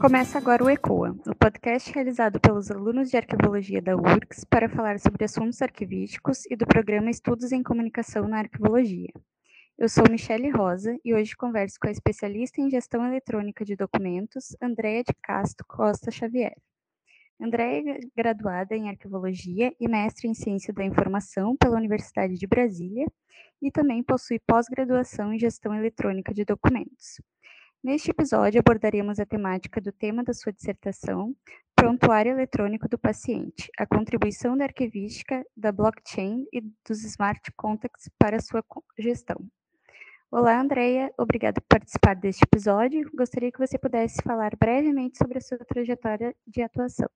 Começa agora o ECOA, o podcast realizado pelos alunos de arquivologia da URGS para falar sobre assuntos arquivísticos e do programa Estudos em Comunicação na Arquivologia. Eu sou Michele Rosa e hoje converso com a especialista em gestão eletrônica de documentos, Andréa de Castro Costa Xavier. Andréa é graduada em arquivologia e mestre em ciência da informação pela Universidade de Brasília e também possui pós-graduação em gestão eletrônica de documentos. Neste episódio, abordaremos a temática do tema da sua dissertação, Prontuário Eletrônico do Paciente, a contribuição da arquivística, da blockchain e dos smart contracts para a sua gestão. Olá, Andreia, obrigada por participar deste episódio. Gostaria que você pudesse falar brevemente sobre a sua trajetória de atuação.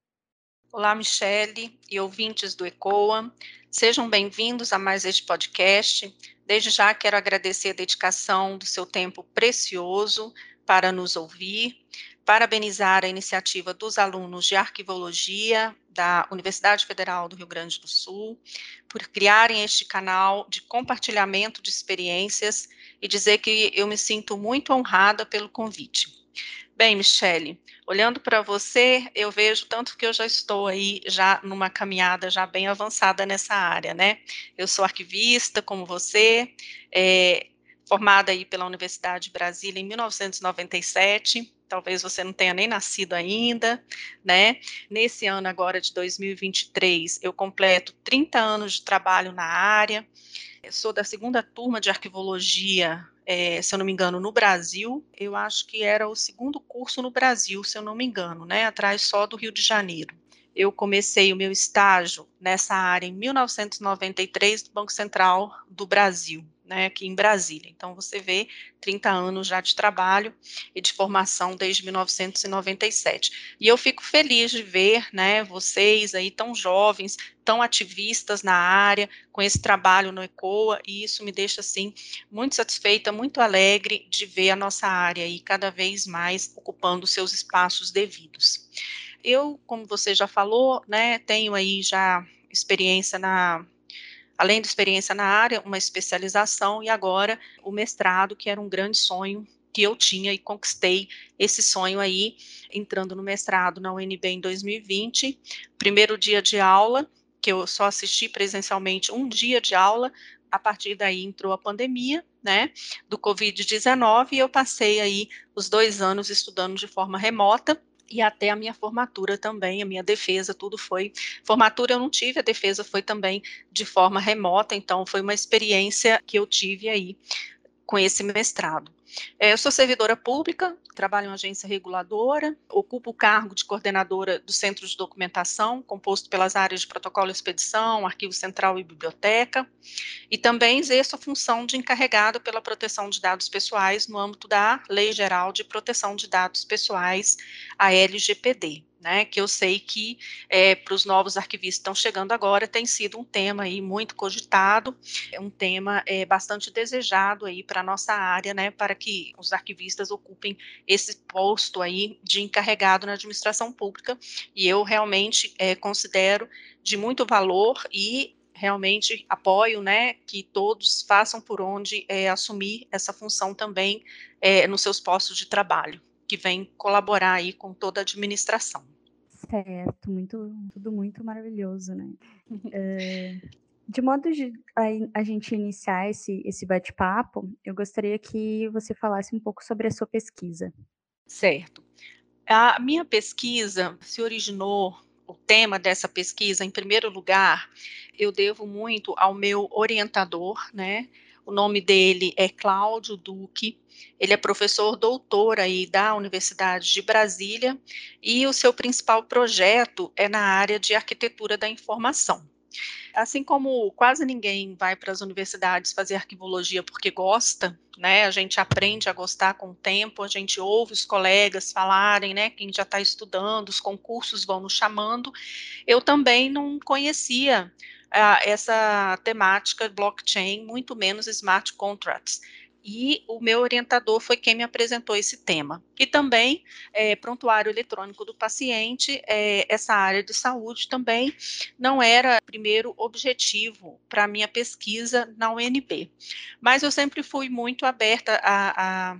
Olá, Michele e ouvintes do ECOA. Sejam bem-vindos a mais este podcast. Desde já quero agradecer a dedicação do seu tempo precioso para nos ouvir, parabenizar a iniciativa dos alunos de arquivologia da Universidade Federal do Rio Grande do Sul por criarem este canal de compartilhamento de experiências e dizer que eu me sinto muito honrada pelo convite. Bem, Michele, olhando para você, eu vejo tanto que eu já estou aí já numa caminhada já bem avançada nessa área, né? Eu sou arquivista, como você, é, formada aí pela Universidade de Brasília em 1997, talvez você não tenha nem nascido ainda, né? Nesse ano agora de 2023, eu completo 30 anos de trabalho na área. Eu sou da segunda turma de arquivologia, é, se eu não me engano, no Brasil. Eu acho que era o segundo curso no Brasil, se eu não me engano, né? Atrás só do Rio de Janeiro. Eu comecei o meu estágio nessa área em 1993 do Banco Central do Brasil né, aqui em Brasília. Então, você vê 30 anos já de trabalho e de formação desde 1997. E eu fico feliz de ver, né, vocês aí tão jovens, tão ativistas na área, com esse trabalho no ECOA, e isso me deixa, assim, muito satisfeita, muito alegre de ver a nossa área aí cada vez mais ocupando seus espaços devidos. Eu, como você já falou, né, tenho aí já experiência na além da experiência na área, uma especialização e agora o mestrado, que era um grande sonho que eu tinha e conquistei esse sonho aí, entrando no mestrado na UNB em 2020. Primeiro dia de aula, que eu só assisti presencialmente um dia de aula, a partir daí entrou a pandemia, né, do Covid-19, e eu passei aí os dois anos estudando de forma remota, e até a minha formatura também, a minha defesa, tudo foi. Formatura eu não tive, a defesa foi também de forma remota, então foi uma experiência que eu tive aí com esse mestrado. É, eu sou servidora pública, trabalho em agência reguladora, ocupo o cargo de coordenadora do Centro de Documentação, composto pelas áreas de protocolo e expedição, arquivo central e biblioteca, e também exerço a função de encarregado pela proteção de dados pessoais no âmbito da Lei Geral de Proteção de Dados Pessoais, a LGPD né, que eu sei que é, para os novos arquivistas que estão chegando agora tem sido um tema aí muito cogitado, é um tema é, bastante desejado aí para a nossa área, né, para que os arquivistas ocupem esse posto aí de encarregado na administração pública, e eu realmente é, considero de muito valor e realmente apoio, né, que todos façam por onde é, assumir essa função também é, nos seus postos de trabalho que vem colaborar aí com toda a administração. Certo, muito, tudo muito maravilhoso, né? É, de modo de a, a, gente iniciar esse, esse bate-papo, eu gostaria que você falasse um pouco sobre a sua pesquisa. Certo. A minha pesquisa se originou, o tema dessa pesquisa, em primeiro lugar, eu devo muito ao meu orientador, né? O nome dele é Cláudio Duque. Ele é professor doutor aí da Universidade de Brasília e o seu principal projeto é na área de arquitetura da informação. Assim como quase ninguém vai para as universidades fazer arquivologia porque gosta, né? A gente aprende a gostar com o tempo, a gente ouve os colegas falarem, né? Quem já está estudando, os concursos vão nos chamando. Eu também não conhecia essa temática blockchain, muito menos smart contracts. E o meu orientador foi quem me apresentou esse tema. E também, é, prontuário eletrônico do paciente, é, essa área de saúde também não era o primeiro objetivo para a minha pesquisa na UNB. Mas eu sempre fui muito aberta a, a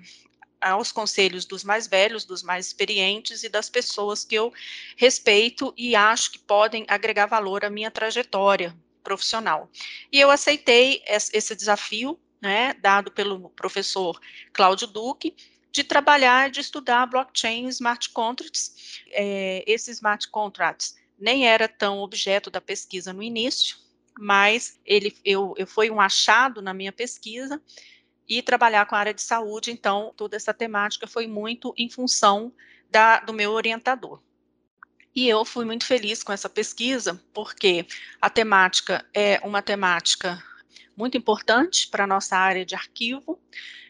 aos conselhos dos mais velhos, dos mais experientes e das pessoas que eu respeito e acho que podem agregar valor à minha trajetória profissional. E eu aceitei esse desafio, né, dado pelo professor Cláudio Duque, de trabalhar, de estudar blockchain smart contracts. É, esses smart contracts nem era tão objeto da pesquisa no início, mas ele eu, eu foi um achado na minha pesquisa e trabalhar com a área de saúde, então toda essa temática foi muito em função da, do meu orientador. E eu fui muito feliz com essa pesquisa, porque a temática é uma temática muito importante para a nossa área de arquivo,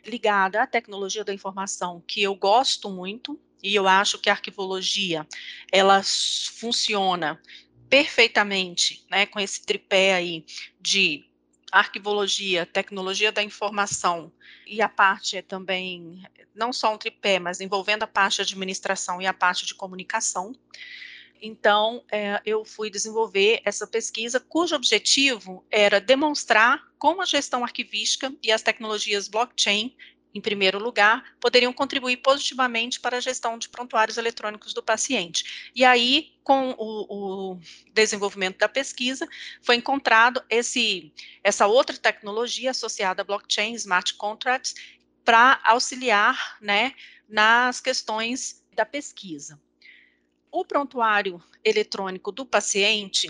ligada à tecnologia da informação, que eu gosto muito, e eu acho que a arquivologia ela funciona perfeitamente, né, com esse tripé aí de arquivologia, tecnologia da informação e a parte é também não só um tripé, mas envolvendo a parte de administração e a parte de comunicação. Então, é, eu fui desenvolver essa pesquisa, cujo objetivo era demonstrar como a gestão arquivística e as tecnologias blockchain em primeiro lugar, poderiam contribuir positivamente para a gestão de prontuários eletrônicos do paciente. E aí, com o, o desenvolvimento da pesquisa, foi encontrado esse, essa outra tecnologia associada a blockchain, smart contracts, para auxiliar né, nas questões da pesquisa. O prontuário eletrônico do paciente,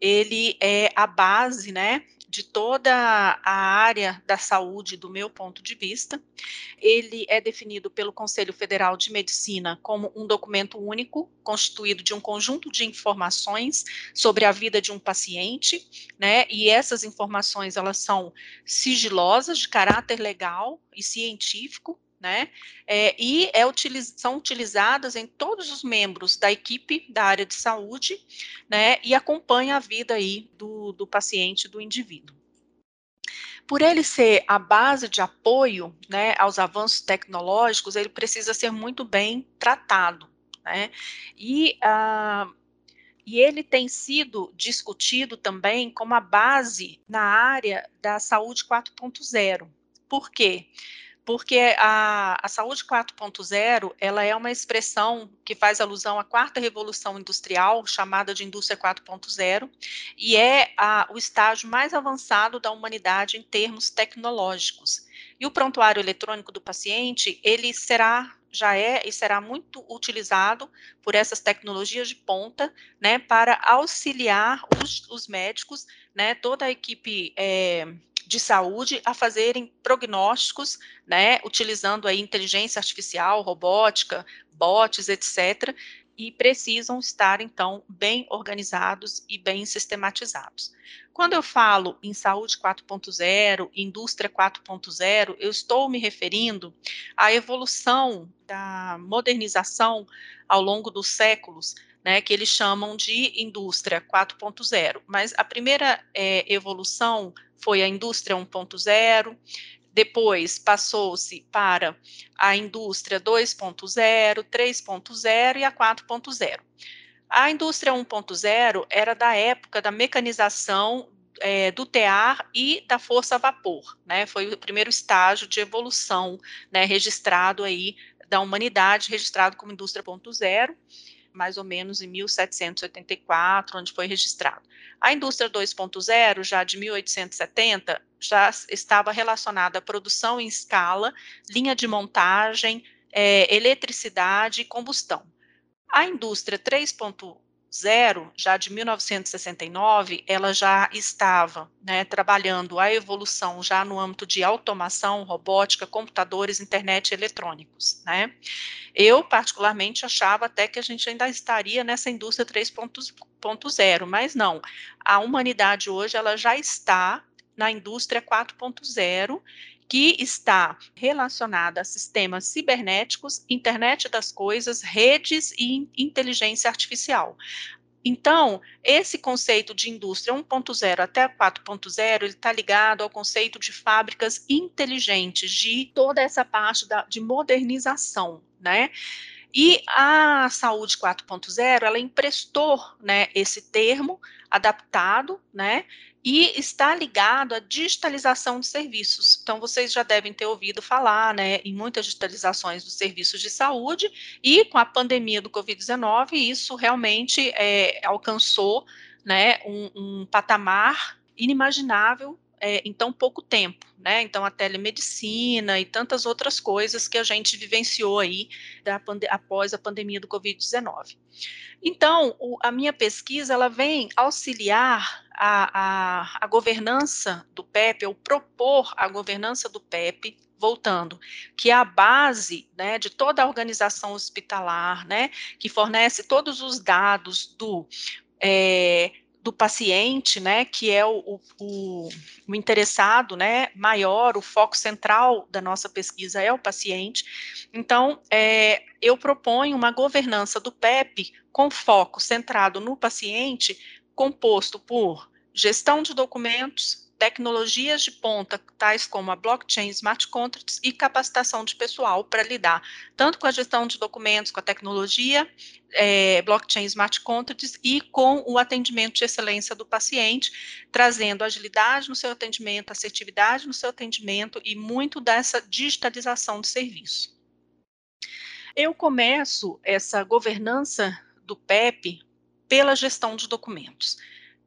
ele é a base, né, de toda a área da saúde, do meu ponto de vista. Ele é definido pelo Conselho Federal de Medicina como um documento único, constituído de um conjunto de informações sobre a vida de um paciente, né? E essas informações elas são sigilosas, de caráter legal e científico, né? É, e é utiliz são utilizadas em todos os membros da equipe da área de saúde, né? E acompanha a vida aí do, do paciente, do indivíduo. Por ele ser a base de apoio, né, aos avanços tecnológicos, ele precisa ser muito bem tratado, né? E uh, e ele tem sido discutido também como a base na área da saúde 4.0. Por quê? Porque a, a saúde 4.0 ela é uma expressão que faz alusão à quarta revolução industrial, chamada de indústria 4.0, e é a, o estágio mais avançado da humanidade em termos tecnológicos. E o prontuário eletrônico do paciente, ele será já é e será muito utilizado por essas tecnologias de ponta, né, para auxiliar os, os médicos, né, toda a equipe é, de saúde a fazerem prognósticos, né, utilizando aí inteligência artificial, robótica, bots, etc., e precisam estar, então, bem organizados e bem sistematizados. Quando eu falo em saúde 4.0, indústria 4.0, eu estou me referindo à evolução da modernização ao longo dos séculos, né, que eles chamam de indústria 4.0. Mas a primeira é, evolução foi a indústria 1.0, depois passou-se para a indústria 2.0, 3.0 e a 4.0. A indústria 1.0 era da época da mecanização é, do tear e da força a vapor, né? Foi o primeiro estágio de evolução, né, registrado aí da humanidade, registrado como indústria 1.0 mais ou menos em 1784, onde foi registrado. A indústria 2.0, já de 1870, já estava relacionada à produção em escala, linha de montagem, é, eletricidade e combustão. A indústria 3.0 zero, já de 1969, ela já estava né, trabalhando a evolução já no âmbito de automação, robótica, computadores, internet e eletrônicos. Né. Eu, particularmente, achava até que a gente ainda estaria nessa indústria 3.0, mas não. A humanidade hoje ela já está na indústria 4.0 que está relacionada a sistemas cibernéticos, internet das coisas, redes e inteligência artificial. Então, esse conceito de indústria 1.0 até 4.0, ele está ligado ao conceito de fábricas inteligentes, de toda essa parte da, de modernização, né? E a Saúde 4.0, ela emprestou, né, esse termo adaptado, né, e está ligado à digitalização de serviços. Então, vocês já devem ter ouvido falar, né, em muitas digitalizações dos serviços de saúde, e com a pandemia do Covid-19, isso realmente é, alcançou, né, um, um patamar inimaginável é, em tão pouco tempo, né? Então a telemedicina e tantas outras coisas que a gente vivenciou aí da, após a pandemia do Covid-19. Então, o, a minha pesquisa ela vem auxiliar a, a, a governança do PEP, ou propor a governança do PEP voltando, que é a base né, de toda a organização hospitalar, né, que fornece todos os dados do é, do paciente, né, que é o, o, o, interessado, né, maior, o foco central da nossa pesquisa é o paciente. Então, é, eu proponho uma governança do PEP com foco centrado no paciente, composto por gestão de documentos, tecnologias de ponta, tais como a blockchain, smart contracts e capacitação de pessoal para lidar tanto com a gestão de documentos, com a tecnologia, é, blockchain, smart contracts e com o atendimento de excelência do paciente, trazendo agilidade no seu atendimento, assertividade no seu atendimento e muito dessa digitalização de serviço. Eu começo essa governança do PEP pela gestão de documentos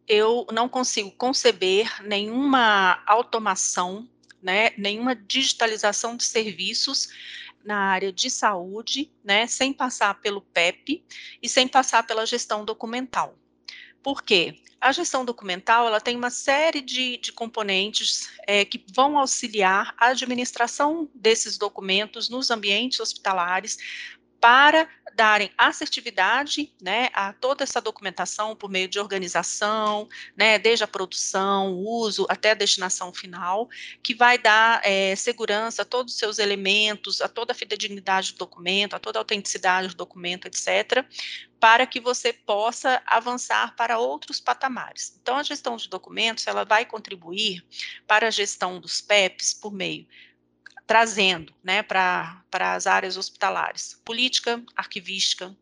eu não consigo conceber nenhuma automação, né, nenhuma digitalização de serviços na área de saúde, né, sem passar pelo PEP e sem passar pela gestão documental. Por quê? A gestão documental ela tem uma série de, de componentes é, que vão auxiliar a administração desses documentos nos ambientes hospitalares para darem assertividade né, a toda essa documentação por meio de organização, né, desde a produção, uso até a destinação final, que vai dar é, segurança a todos os seus elementos, a toda a fidedignidade do documento, a toda a autenticidade do documento, etc., para que você possa avançar para outros patamares. Então, a gestão de documentos, ela vai contribuir para a gestão dos PEPs por meio trazendo né, para as áreas hospitalares política, arquivística,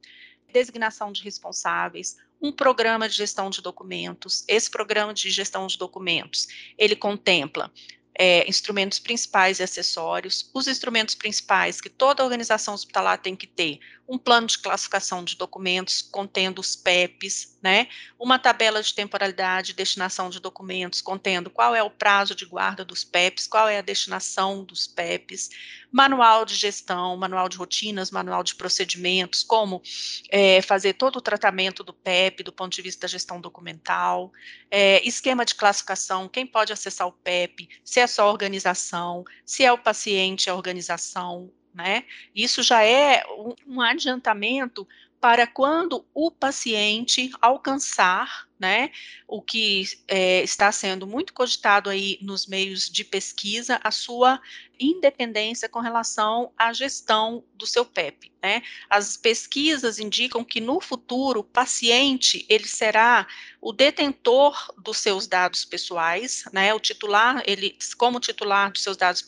designação de responsáveis, um programa de gestão de documentos. Esse programa de gestão de documentos, ele contempla é, instrumentos principais e acessórios. Os instrumentos principais que toda organização hospitalar tem que ter: um plano de classificação de documentos contendo os PEPs, né? Uma tabela de temporalidade e destinação de documentos contendo qual é o prazo de guarda dos PEPs, qual é a destinação dos PEPs, manual de gestão, manual de rotinas, manual de procedimentos, como é, fazer todo o tratamento do PEP do ponto de vista da gestão documental, é, esquema de classificação, quem pode acessar o PEP, se é só a organização, se é o paciente a organização, né? Isso já é um, adiantamento para quando o paciente alcançar, né, o que é, está sendo muito cogitado aí nos meios de pesquisa, a sua independência com relação à gestão do seu PEP, né? As pesquisas indicam que no futuro o paciente ele será o detentor dos seus dados pessoais, né? O titular, ele como titular dos seus dados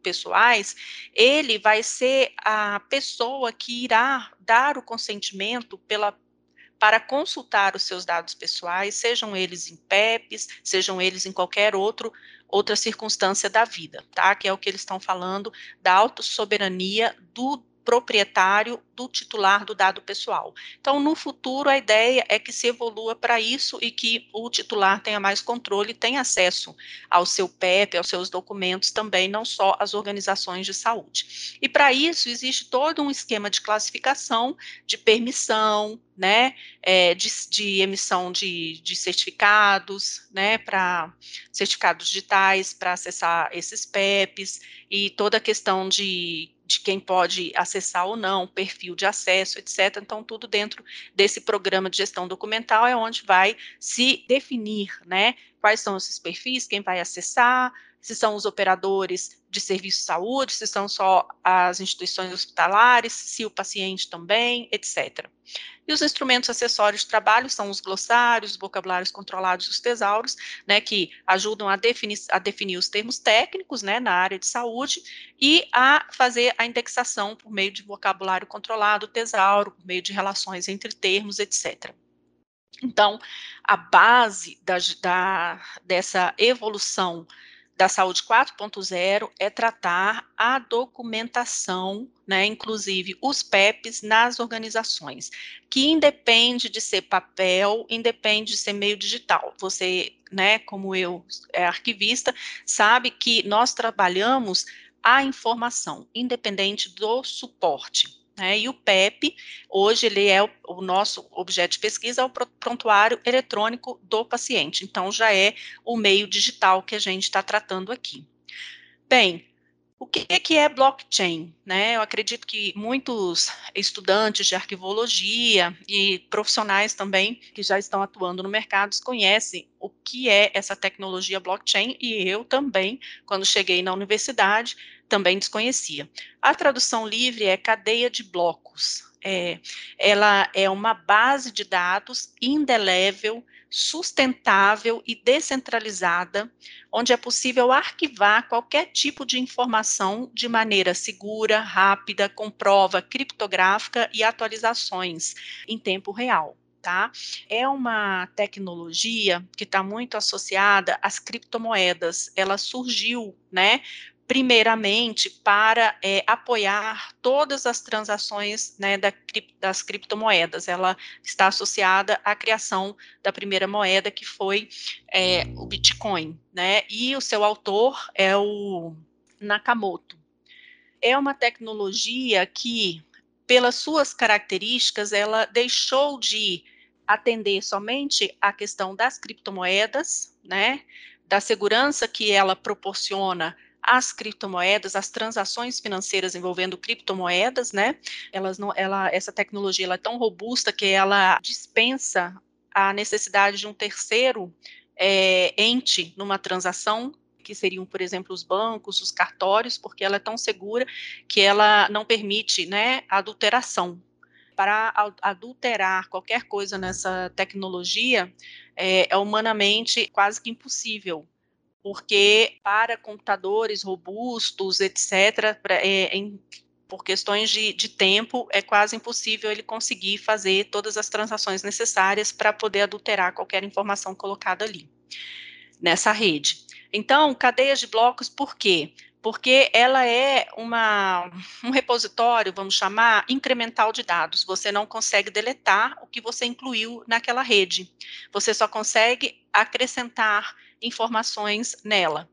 pessoais, ele vai ser a pessoa que irá dar o consentimento pela para consultar os seus dados pessoais, sejam eles em PEPs, sejam eles em qualquer outro outra circunstância da vida, tá? Que é o que eles estão falando da autossoberania do proprietário do titular do dado pessoal. Então, no futuro, a ideia é que se evolua para isso e que o titular tenha mais controle, tenha acesso ao seu PEP, aos seus documentos também, não só as organizações de saúde. E para isso, existe todo um esquema de classificação, de permissão, né, é, de, de, emissão de, de certificados, né, para certificados digitais para acessar esses PEPs e toda a questão de de quem pode acessar ou não, perfil de acesso, etc. Então, tudo dentro desse programa de gestão documental é onde vai se definir, né, quais são esses perfis, quem vai acessar, se são os operadores de serviço de saúde, se são só as instituições hospitalares, se o paciente também, etc. E os instrumentos acessórios de trabalho são os glossários, os vocabulários controlados os tesauros, né, que ajudam a definir, a definir os termos técnicos, né, na área de saúde, e a fazer a indexação por meio de vocabulário controlado, tesauro, por meio de relações entre termos, etc. Então, a base da, da, dessa evolução da saúde 4.0 é tratar a documentação, né, inclusive os PEPs nas organizações, que independe de ser papel, independe de ser meio digital. Você, né, como eu, é arquivista, sabe que nós trabalhamos a informação, independente do suporte. Né? E o PEP, hoje, ele é o, o, nosso objeto de pesquisa, é o prontuário eletrônico do paciente. Então, já é o meio digital que a gente está tratando aqui. Bem, o que é, que é blockchain? Né? Eu acredito que muitos estudantes de arquivologia e profissionais também que já estão atuando no mercado conhecem o que é essa tecnologia blockchain e eu também, quando cheguei na universidade, também desconhecia. A tradução livre é cadeia de blocos. É, ela é uma base de dados indelével, sustentável e descentralizada, onde é possível arquivar qualquer tipo de informação de maneira segura, rápida, com prova criptográfica e atualizações em tempo real. Tá? É uma tecnologia que está muito associada às criptomoedas. Ela surgiu, né, primeiramente para é, apoiar todas as transações né, da, das criptomoedas. Ela está associada à criação da primeira moeda, que foi é, o Bitcoin, né? E o seu autor é o Nakamoto. É uma tecnologia que, pelas suas características, ela deixou de atender somente à questão das criptomoedas, né? Da segurança que ela proporciona as criptomoedas, as transações financeiras envolvendo criptomoedas, né? Elas não, ela, essa tecnologia ela é tão robusta que ela dispensa a necessidade de um terceiro é, ente numa transação que seriam, por exemplo, os bancos, os cartórios, porque ela é tão segura que ela não permite, né, adulteração. Para adulterar qualquer coisa nessa tecnologia é, é humanamente quase que impossível porque para computadores robustos, etc., pra, é, em, por questões de, de, tempo, é quase impossível ele conseguir fazer todas as transações necessárias para poder adulterar qualquer informação colocada ali, nessa rede. Então, cadeias de blocos, por quê? Porque ela é uma, um repositório, vamos chamar, incremental de dados. Você não consegue deletar o que você incluiu naquela rede. Você só consegue acrescentar informações nela.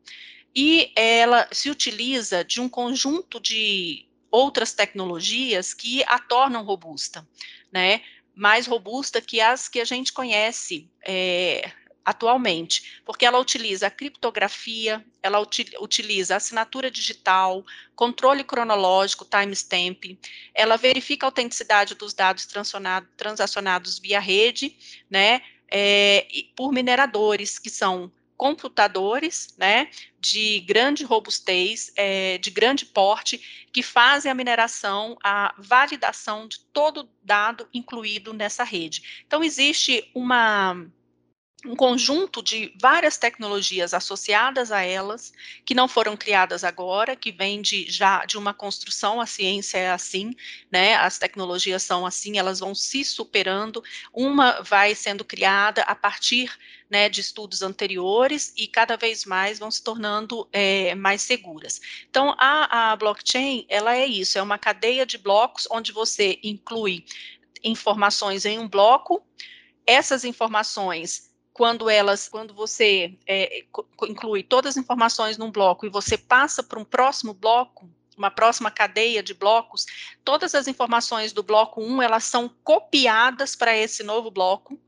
E ela se utiliza de um conjunto de outras tecnologias que a tornam robusta, né? Mais robusta que as que a gente conhece é, atualmente, porque ela utiliza a criptografia, ela util, utiliza assinatura digital, controle cronológico, timestamp, ela verifica a autenticidade dos dados transacionados via rede, né, é, por mineradores, que são computadores, né, de grande robustez, é, de grande porte, que fazem a mineração, a validação de todo dado incluído nessa rede. Então, existe uma um conjunto de várias tecnologias associadas a elas, que não foram criadas agora, que vem de, já de uma construção, a ciência é assim, né, as tecnologias são assim, elas vão se superando, uma vai sendo criada a partir né, de estudos anteriores e cada vez mais vão se tornando é, mais seguras. Então, a, a blockchain, ela é isso, é uma cadeia de blocos onde você inclui informações em um bloco, essas informações quando elas, quando você é, inclui todas as informações num bloco e você passa para um próximo bloco, uma próxima cadeia de blocos, todas as informações do bloco 1, elas são copiadas para esse novo bloco,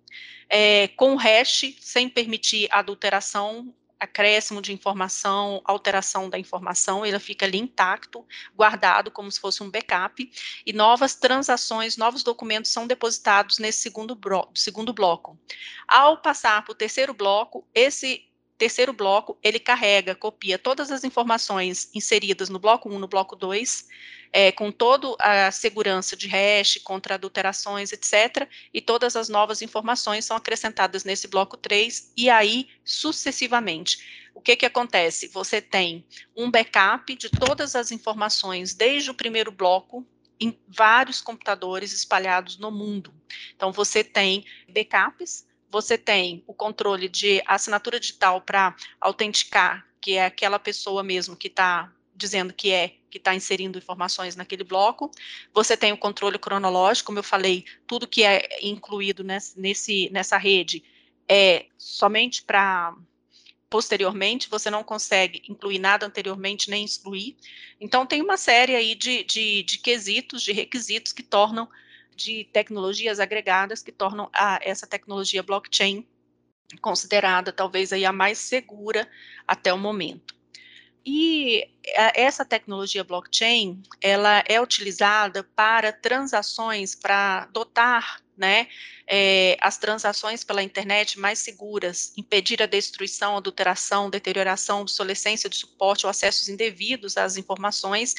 é, com hash, sem permitir adulteração acréscimo de informação, alteração da informação, ele fica ali intacto, guardado como se fosse um backup, e novas transações, novos documentos são depositados nesse segundo, segundo bloco. Ao passar para o terceiro bloco, esse terceiro bloco, ele carrega, copia todas as informações inseridas no bloco 1, no bloco 2, é, com toda a segurança de hash, contra adulterações, etc., e todas as novas informações são acrescentadas nesse bloco 3, e aí sucessivamente. O que, que acontece? Você tem um backup de todas as informações desde o primeiro bloco, em vários computadores espalhados no mundo. Então, você tem backups, você tem o controle de assinatura digital para autenticar, que é aquela pessoa mesmo que está dizendo que é, que está inserindo informações naquele bloco. Você tem o controle cronológico, como eu falei, tudo que é incluído nesse, nessa rede é somente para posteriormente, você não consegue incluir nada anteriormente nem excluir. Então, tem uma série aí de, de, de quesitos, de requisitos que tornam, de tecnologias agregadas, que tornam a, essa tecnologia blockchain considerada talvez aí a mais segura até o momento. E essa tecnologia blockchain, ela é utilizada para transações, para dotar né, é, as transações pela internet mais seguras, impedir a destruição, adulteração, deterioração, obsolescência de suporte ou acessos indevidos às informações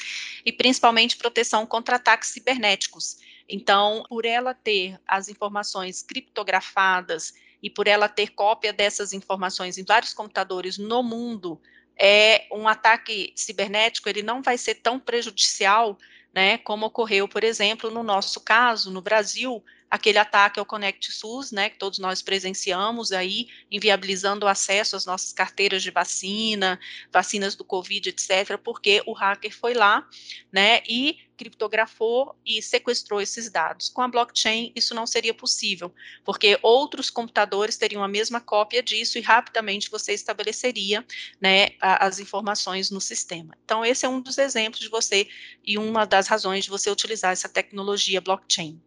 e principalmente proteção contra ataques cibernéticos. Então, por ela ter as informações criptografadas e por ela ter cópia dessas informações em vários computadores no mundo, é um ataque cibernético, ele não vai ser tão prejudicial, né, como ocorreu, por exemplo, no nosso caso, no Brasil, aquele ataque ao Connect SUS, né, que todos nós presenciamos aí, inviabilizando o acesso às nossas carteiras de vacina, vacinas do Covid, etc., porque o hacker foi lá, né, e criptografou e sequestrou esses dados. Com a blockchain, isso não seria possível, porque outros computadores teriam a mesma cópia disso e rapidamente você estabeleceria né, as informações no sistema. Então, esse é um dos exemplos de você e uma das razões de você utilizar essa tecnologia blockchain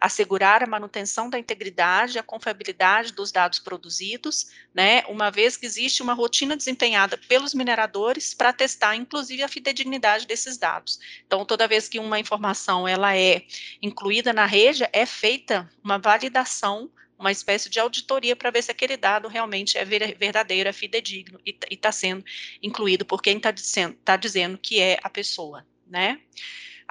assegurar a manutenção da integridade e a confiabilidade dos dados produzidos, né, uma vez que existe uma rotina desempenhada pelos mineradores para testar, inclusive, a fidedignidade desses dados. Então, toda vez que uma informação ela é incluída na rede, é feita uma validação uma espécie de auditoria para ver se aquele dado realmente é verdadeiro, é fidedigno e está sendo incluído por quem está dizendo, tá dizendo que é a pessoa, né?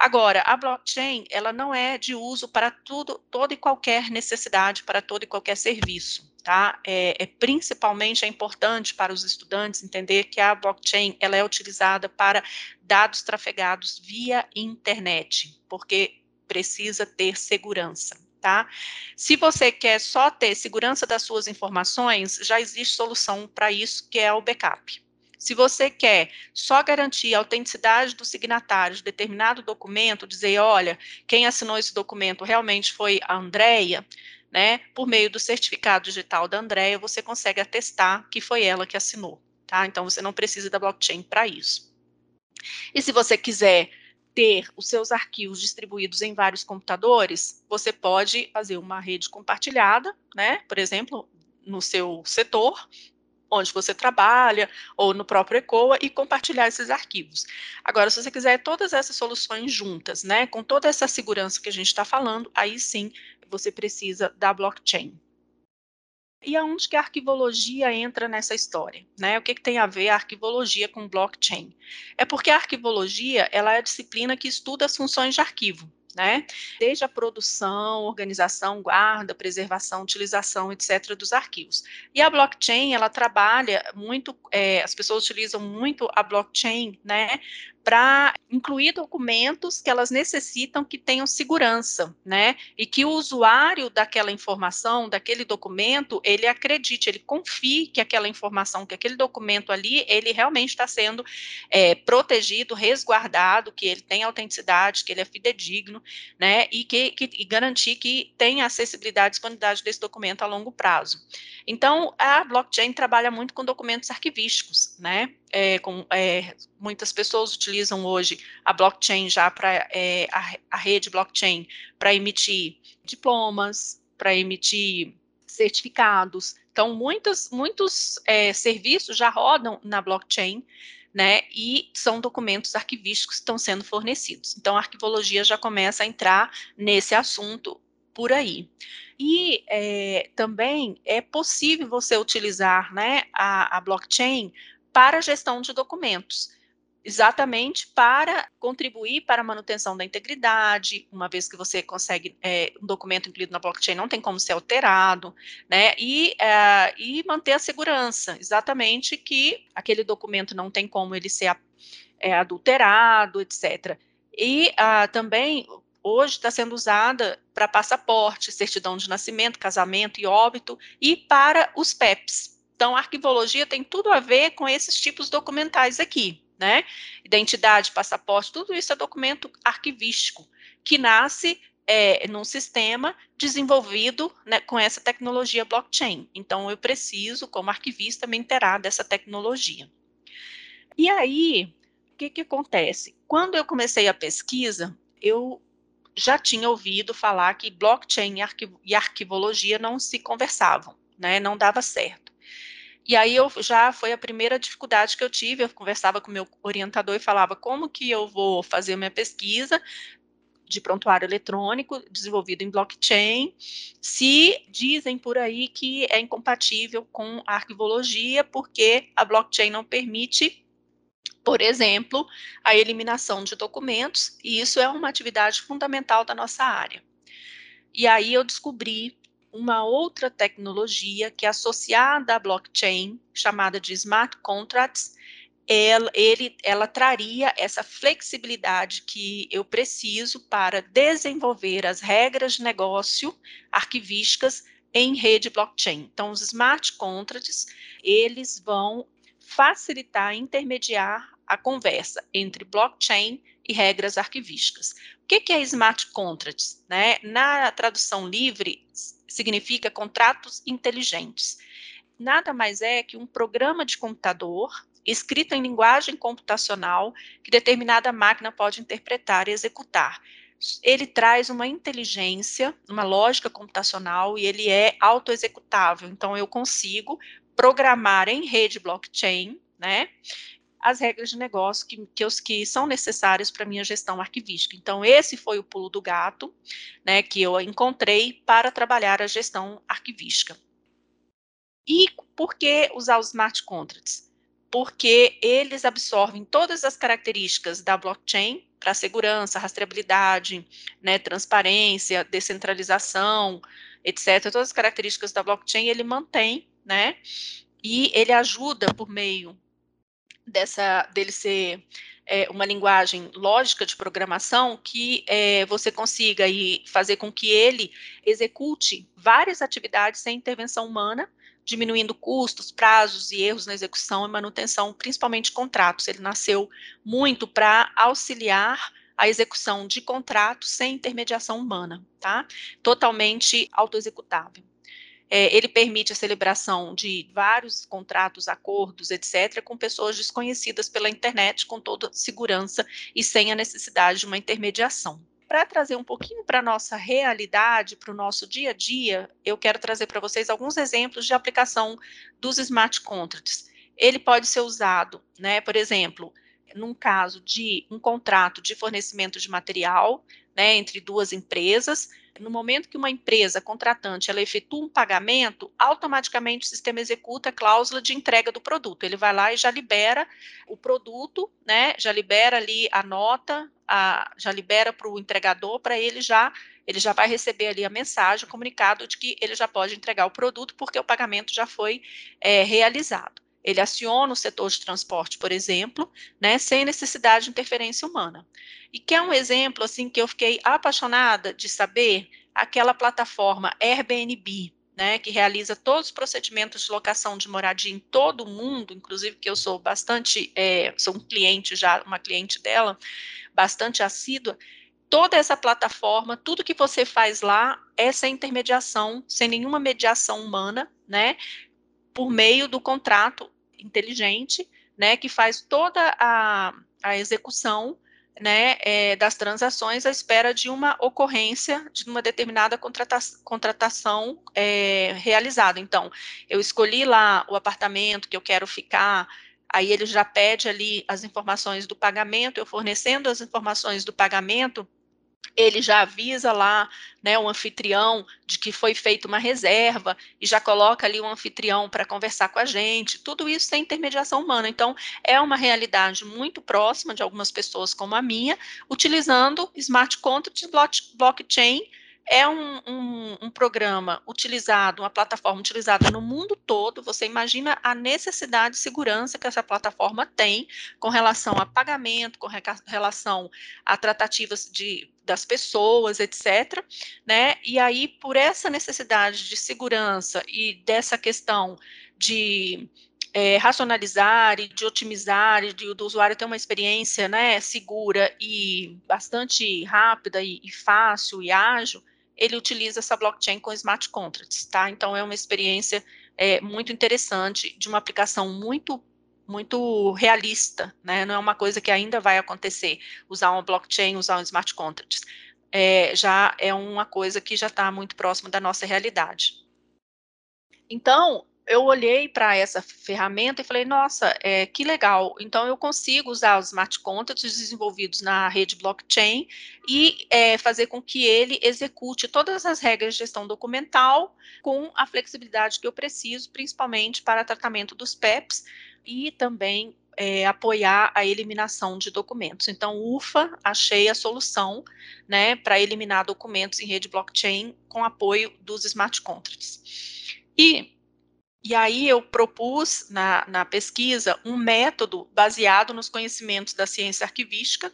Agora, a blockchain, ela não é de uso para tudo, toda e qualquer necessidade, para todo e qualquer serviço, tá? É, é, principalmente é importante para os estudantes entender que a blockchain, ela é utilizada para dados trafegados via internet, porque precisa ter segurança. Tá? Se você quer só ter segurança das suas informações, já existe solução para isso, que é o backup. Se você quer só garantir a autenticidade do signatário de determinado documento, dizer, olha, quem assinou esse documento realmente foi a Andrea, né? Por meio do certificado digital da Andrea, você consegue atestar que foi ela que assinou, tá? Então você não precisa da blockchain para isso. E se você quiser ter os seus arquivos distribuídos em vários computadores, você pode fazer uma rede compartilhada, né? Por exemplo, no seu setor, onde você trabalha, ou no próprio ECOA, e compartilhar esses arquivos. Agora, se você quiser todas essas soluções juntas, né, com toda essa segurança que a gente está falando, aí sim você precisa da blockchain. E aonde que a arquivologia entra nessa história? Né? O que, que tem a ver a arquivologia com blockchain? É porque a arquivologia ela é a disciplina que estuda as funções de arquivo né? Desde a produção, organização, guarda, preservação, utilização, etc., dos arquivos. E a blockchain, ela trabalha muito, é, as pessoas utilizam muito a blockchain, né, para incluir documentos que elas necessitam que tenham segurança, né? E que o usuário daquela informação, daquele documento, ele acredite, ele confie que aquela informação, que aquele documento ali, ele realmente está sendo é, protegido, resguardado, que ele tem autenticidade, que ele é fidedigno, né? E que, que e garantir que tem acessibilidade e disponibilidade desse documento a longo prazo. Então, a blockchain trabalha muito com documentos arquivísticos, né? É, com, é, muitas pessoas utilizam hoje a blockchain já para é, a, a, rede blockchain para emitir diplomas, para emitir certificados. Então, muitos, muitos é, serviços já rodam na blockchain, né? E são documentos arquivísticos que estão sendo fornecidos. Então, a arquivologia já começa a entrar nesse assunto por aí. E é, também é possível você utilizar né, a, a blockchain para a gestão de documentos exatamente para contribuir para a manutenção da integridade, uma vez que você consegue é, um documento incluído na blockchain não tem como ser alterado, né? E, é, e manter a segurança, exatamente que aquele documento não tem como ele ser é, adulterado, etc. E ah, também hoje está sendo usada para passaporte, certidão de nascimento, casamento e óbito e para os PEPs. Então, arquivologia tem tudo a ver com esses tipos documentais aqui, né? Identidade, passaporte, tudo isso é documento arquivístico, que nasce é, num sistema desenvolvido né, com essa tecnologia blockchain. Então, eu preciso, como arquivista, me interar dessa tecnologia. E aí, o que, que acontece? Quando eu comecei a pesquisa, eu já tinha ouvido falar que blockchain e arquivologia não se conversavam, né? Não dava certo. E aí eu já foi a primeira dificuldade que eu tive. Eu conversava com meu orientador e falava como que eu vou fazer minha pesquisa de prontuário eletrônico desenvolvido em blockchain, se dizem por aí que é incompatível com a arquivologia, porque a blockchain não permite, por exemplo, a eliminação de documentos, e isso é uma atividade fundamental da nossa área. E aí eu descobri uma outra tecnologia que é associada à blockchain, chamada de smart contracts, ela, ele, ela traria essa flexibilidade que eu preciso para desenvolver as regras de negócio arquivísticas em rede blockchain. Então, os smart contracts, eles vão facilitar, intermediar a conversa entre blockchain e regras arquivísticas. O que, é smart contracts? Né? Na tradução livre, significa contratos inteligentes. Nada mais é que um programa de computador escrito em linguagem computacional que determinada máquina pode interpretar e executar. Ele traz uma inteligência, uma lógica computacional e ele é autoexecutável. Então eu consigo programar em rede blockchain, né? As regras de negócio que, que, os, que são necessárias para minha gestão arquivística. Então, esse foi o pulo do gato, né, que eu encontrei para trabalhar a gestão arquivística. E por que usar os smart contracts? Porque eles absorvem todas as características da blockchain para segurança, rastreabilidade, né, transparência, descentralização, etc. Todas as características da blockchain ele mantém, né? E ele ajuda por meio dessa dele ser é, uma linguagem lógica de programação que é, você consiga aí fazer com que ele execute várias atividades sem intervenção humana, diminuindo custos, prazos e erros na execução e manutenção, principalmente contratos. Ele nasceu muito para auxiliar a execução de contratos sem intermediação humana, tá? Totalmente autoexecutável. É, ele permite a celebração de vários contratos, acordos, etc., com pessoas desconhecidas pela internet, com toda segurança e sem a necessidade de uma intermediação. Para trazer um pouquinho para a nossa realidade, para o nosso dia a dia, eu quero trazer para vocês alguns exemplos de aplicação dos smart contracts. Ele pode ser usado, né, por exemplo, num caso de um contrato de fornecimento de material, né, entre duas empresas, no momento que uma empresa contratante ela efetua um pagamento, automaticamente o sistema executa a cláusula de entrega do produto. Ele vai lá e já libera o produto, né? Já libera ali a nota, a, já libera para o entregador para ele já ele já vai receber ali a mensagem, o comunicado de que ele já pode entregar o produto porque o pagamento já foi é, realizado. Ele aciona o setor de transporte, por exemplo, né, sem necessidade de interferência humana. E que é um exemplo assim que eu fiquei apaixonada de saber aquela plataforma Airbnb, né, que realiza todos os procedimentos de locação de moradia em todo o mundo, inclusive que eu sou bastante, é, sou um cliente já, uma cliente dela, bastante assídua. Toda essa plataforma, tudo que você faz lá é sem intermediação, sem nenhuma mediação humana, né? Por meio do contrato inteligente, né, que faz toda a, a execução né, é, das transações à espera de uma ocorrência de uma determinada contrata contratação é, realizada. Então, eu escolhi lá o apartamento que eu quero ficar, aí ele já pede ali as informações do pagamento, eu fornecendo as informações do pagamento, ele já avisa lá, né, o anfitrião de que foi feita uma reserva e já coloca ali o anfitrião para conversar com a gente. Tudo isso é intermediação humana. Então, é uma realidade muito próxima de algumas pessoas como a minha, utilizando smart contracts blockchain é um, um, um, programa utilizado, uma plataforma utilizada no mundo todo. Você imagina a necessidade de segurança que essa plataforma tem com relação a pagamento, com relação a tratativas de, das pessoas, etc. Né? E aí, por essa necessidade de segurança e dessa questão de é, racionalizar e de otimizar e de, do usuário ter uma experiência né, segura e bastante rápida e, e fácil e ágil, ele utiliza essa blockchain com smart contracts, tá? Então é uma experiência é, muito interessante de uma aplicação muito muito realista, né? Não é uma coisa que ainda vai acontecer usar uma blockchain, usar um smart contracts. É, já é uma coisa que já está muito próximo da nossa realidade. Então, eu olhei para essa ferramenta e falei, nossa, é, que legal. Então, eu consigo usar os smart contracts desenvolvidos na rede blockchain e é, fazer com que ele execute todas as regras de gestão documental com a flexibilidade que eu preciso, principalmente para tratamento dos PEPs e também é, apoiar a eliminação de documentos. Então, UFA, achei a solução né, para eliminar documentos em rede blockchain com apoio dos smart contracts. E e aí eu propus na, na pesquisa um método baseado nos conhecimentos da ciência arquivística,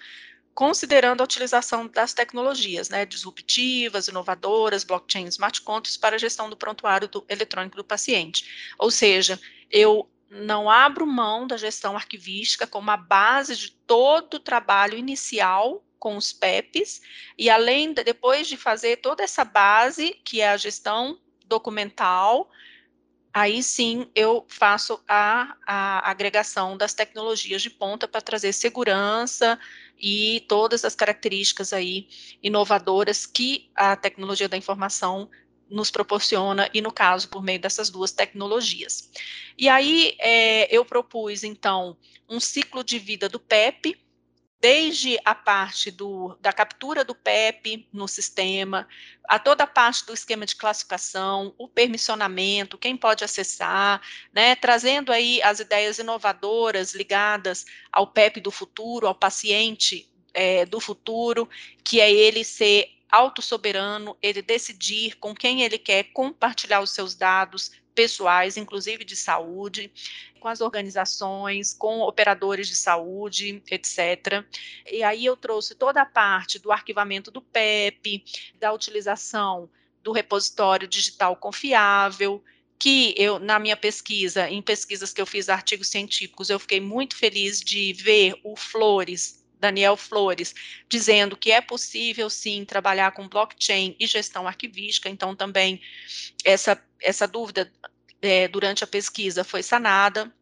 considerando a utilização das tecnologias né, disruptivas, inovadoras, blockchain, smart contracts para a gestão do prontuário do, eletrônico do paciente. Ou seja, eu não abro mão da gestão arquivística como a base de todo o trabalho inicial com os PEPs, e além, de, depois de fazer toda essa base, que é a gestão documental, aí sim eu faço a, a agregação das tecnologias de ponta para trazer segurança e todas as características aí inovadoras que a tecnologia da informação nos proporciona, e no caso, por meio dessas duas tecnologias. E aí é, eu propus, então, um ciclo de vida do PEP, desde a parte do, da captura do PEP no sistema, a toda a parte do esquema de classificação, o permissionamento, quem pode acessar, né, trazendo aí as ideias inovadoras ligadas ao PEP do futuro, ao paciente é, do futuro, que é ele ser autossoberano, ele decidir com quem ele quer compartilhar os seus dados pessoais, inclusive de saúde, com as organizações, com operadores de saúde, etc. E aí eu trouxe toda a parte do arquivamento do PEP, da utilização do repositório digital confiável, que eu, na minha pesquisa, em pesquisas que eu fiz artigos científicos, eu fiquei muito feliz de ver o Flores, Daniel Flores, dizendo que é possível sim trabalhar com blockchain e gestão arquivística, então também essa, essa dúvida é, durante a pesquisa foi sanada.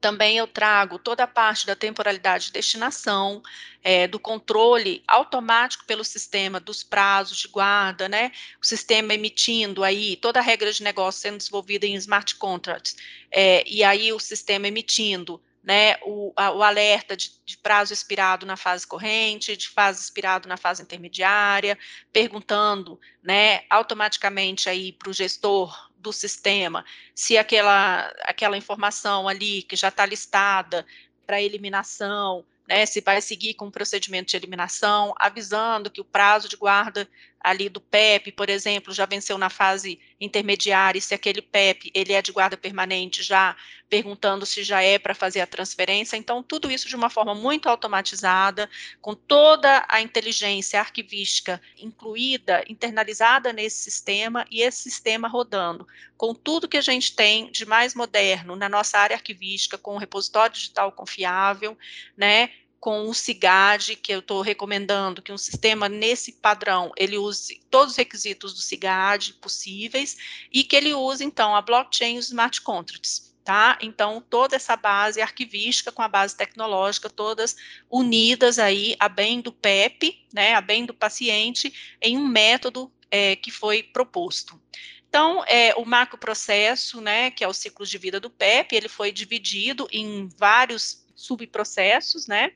Também eu trago toda a parte da temporalidade de destinação, é, do controle automático pelo sistema dos prazos de guarda, né? O sistema emitindo aí toda a regra de negócio sendo desenvolvida em smart contracts, é, e aí o sistema emitindo né, o, a, o alerta de, de, prazo expirado na fase corrente, de fase expirado na fase intermediária, perguntando, né, automaticamente aí para o gestor do sistema se aquela, aquela informação ali que já está listada para eliminação, né, se vai seguir com o procedimento de eliminação, avisando que o prazo de guarda ali do PEP, por exemplo, já venceu na fase intermediária, e se aquele PEP ele é de guarda permanente, já perguntando se já é para fazer a transferência. Então, tudo isso de uma forma muito automatizada, com toda a inteligência arquivística incluída, internalizada nesse sistema, e esse sistema rodando, com tudo que a gente tem de mais moderno na nossa área arquivística, com o repositório digital confiável, né, com o CIGAD, que eu estou recomendando que um sistema nesse padrão, ele use todos os requisitos do CIGAD possíveis, e que ele use, então, a blockchain e os smart contracts, tá? Então, toda essa base arquivística com a base tecnológica, todas unidas aí a bem do PEP, né, a bem do paciente, em um método é, que foi proposto. Então, é, o macroprocesso, né, que é o ciclo de vida do PEP, ele foi dividido em vários subprocessos, né?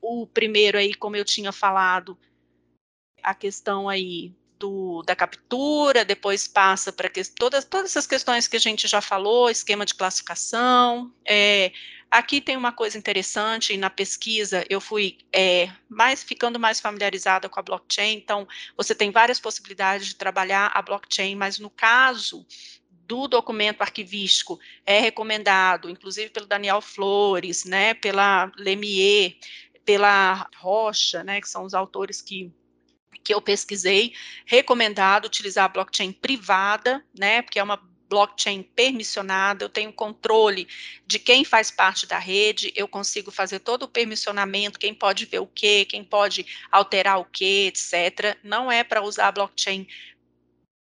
O primeiro aí, como eu tinha falado, a questão aí do, da captura, depois passa para que, todas, todas essas questões que a gente já falou, esquema de classificação. É, aqui tem uma coisa interessante, na pesquisa eu fui é, mais ficando mais familiarizada com a blockchain, então você tem várias possibilidades de trabalhar a blockchain, mas no caso do documento arquivístico é recomendado, inclusive pelo Daniel Flores, né, pela Lemier, pela Rocha, né, que são os autores que que eu pesquisei, recomendado utilizar a blockchain privada, né, porque é uma blockchain permissionada, eu tenho controle de quem faz parte da rede, eu consigo fazer todo o permissionamento, quem pode ver o que, quem pode alterar o que, etc. Não é para usar a blockchain